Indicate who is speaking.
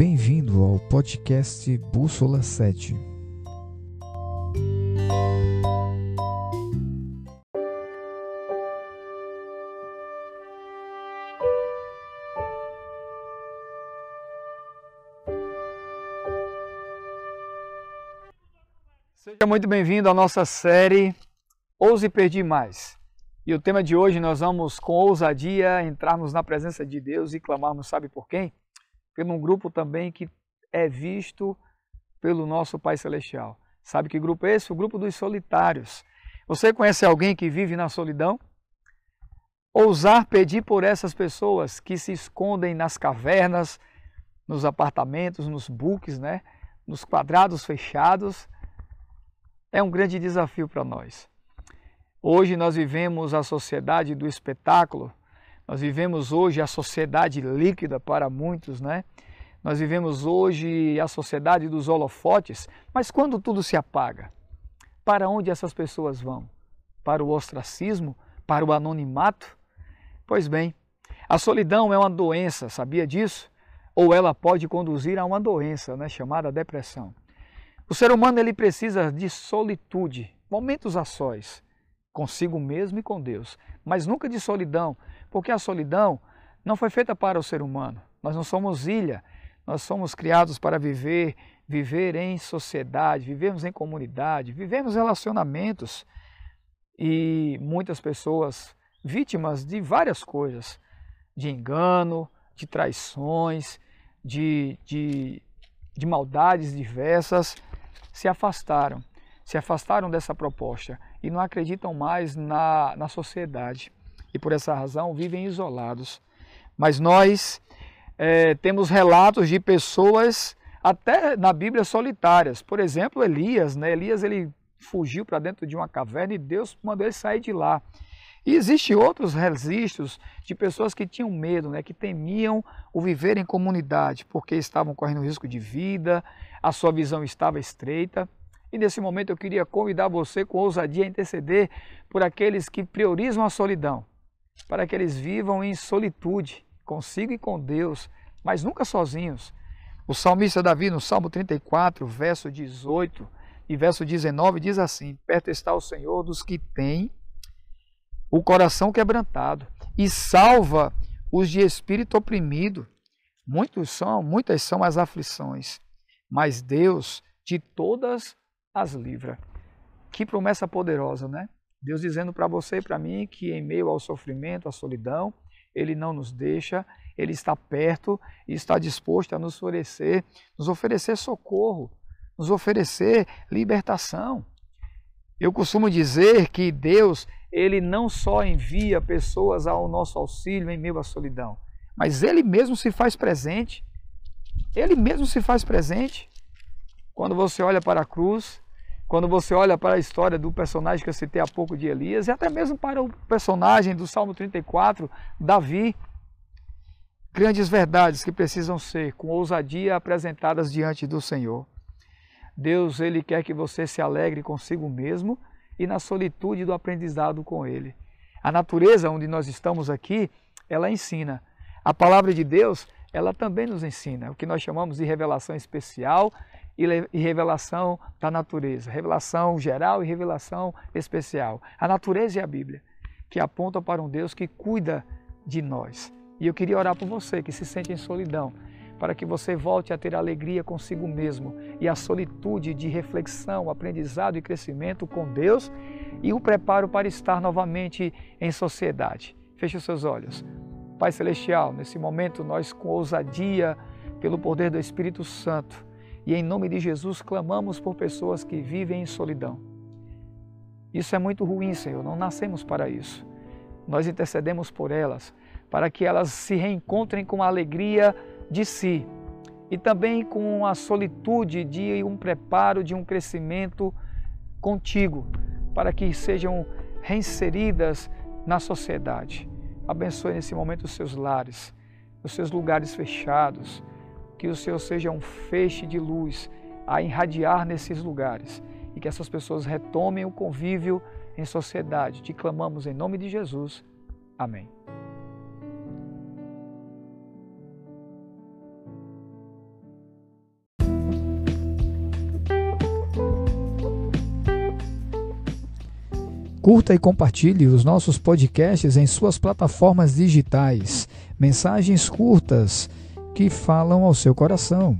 Speaker 1: Bem-vindo ao podcast Bússola 7.
Speaker 2: Seja muito bem-vindo à nossa série Ouse Pedir Mais. E o tema de hoje nós vamos com ousadia entrarmos na presença de Deus e clamarmos, sabe por quem? Pelo um grupo também que é visto pelo nosso Pai Celestial. Sabe que grupo é esse? O grupo dos solitários. Você conhece alguém que vive na solidão? Ousar pedir por essas pessoas que se escondem nas cavernas, nos apartamentos, nos buques, né? nos quadrados fechados, é um grande desafio para nós. Hoje nós vivemos a sociedade do espetáculo, nós vivemos hoje a sociedade líquida para muitos, né? Nós vivemos hoje a sociedade dos holofotes, mas quando tudo se apaga, para onde essas pessoas vão? Para o ostracismo? Para o anonimato? Pois bem, a solidão é uma doença, sabia disso? Ou ela pode conduzir a uma doença, né, chamada depressão. O ser humano ele precisa de solitude, momentos a sós, consigo mesmo e com Deus, mas nunca de solidão, porque a solidão não foi feita para o ser humano. Nós não somos ilha, nós somos criados para viver, viver em sociedade, vivemos em comunidade, vivemos relacionamentos. E muitas pessoas vítimas de várias coisas, de engano, de traições, de, de, de maldades diversas, se afastaram, se afastaram dessa proposta e não acreditam mais na, na sociedade e por essa razão vivem isolados. Mas nós é, temos relatos de pessoas até na Bíblia solitárias. Por exemplo, Elias, né? Elias ele fugiu para dentro de uma caverna e Deus mandou ele sair de lá. E existem outros registros de pessoas que tinham medo, né, que temiam o viver em comunidade, porque estavam correndo risco de vida, a sua visão estava estreita. E nesse momento eu queria convidar você com ousadia a interceder por aqueles que priorizam a solidão, para que eles vivam em solitude, consigo e com Deus, mas nunca sozinhos. O salmista Davi, no Salmo 34, verso 18 e verso 19, diz assim: Perto está o Senhor dos que têm o coração quebrantado e salva os de espírito oprimido. Muitos são, muitas são as aflições, mas Deus de todas as livra. Que promessa poderosa, né? Deus dizendo para você e para mim que em meio ao sofrimento, à solidão, ele não nos deixa, Ele está perto e está disposto a nos oferecer, nos oferecer socorro, nos oferecer libertação. Eu costumo dizer que Deus, Ele não só envia pessoas ao nosso auxílio em meio à solidão, mas Ele mesmo se faz presente. Ele mesmo se faz presente. Quando você olha para a cruz, quando você olha para a história do personagem que eu citei há pouco de Elias, e até mesmo para o personagem do Salmo 34, Davi, grandes verdades que precisam ser com ousadia apresentadas diante do Senhor. Deus, ele quer que você se alegre consigo mesmo e na solitude do aprendizado com ele. A natureza onde nós estamos aqui, ela ensina. A palavra de Deus, ela também nos ensina, o que nós chamamos de revelação especial e revelação da natureza, revelação geral e revelação especial. A natureza e a Bíblia, que apontam para um Deus que cuida de nós. E eu queria orar por você que se sente em solidão, para que você volte a ter alegria consigo mesmo e a solitude de reflexão, aprendizado e crescimento com Deus e o preparo para estar novamente em sociedade. Feche os seus olhos. Pai Celestial, nesse momento nós com ousadia, pelo poder do Espírito Santo, e em nome de Jesus clamamos por pessoas que vivem em solidão. Isso é muito ruim, Senhor, não nascemos para isso. Nós intercedemos por elas, para que elas se reencontrem com a alegria de si e também com a solitude de um preparo, de um crescimento contigo, para que sejam reinseridas na sociedade. Abençoe nesse momento os seus lares, os seus lugares fechados, que o Senhor seja um feixe de luz a irradiar nesses lugares e que essas pessoas retomem o convívio em sociedade. Te clamamos em nome de Jesus. Amém.
Speaker 1: Curta e compartilhe os nossos podcasts em suas plataformas digitais. Mensagens curtas que falam ao seu coração.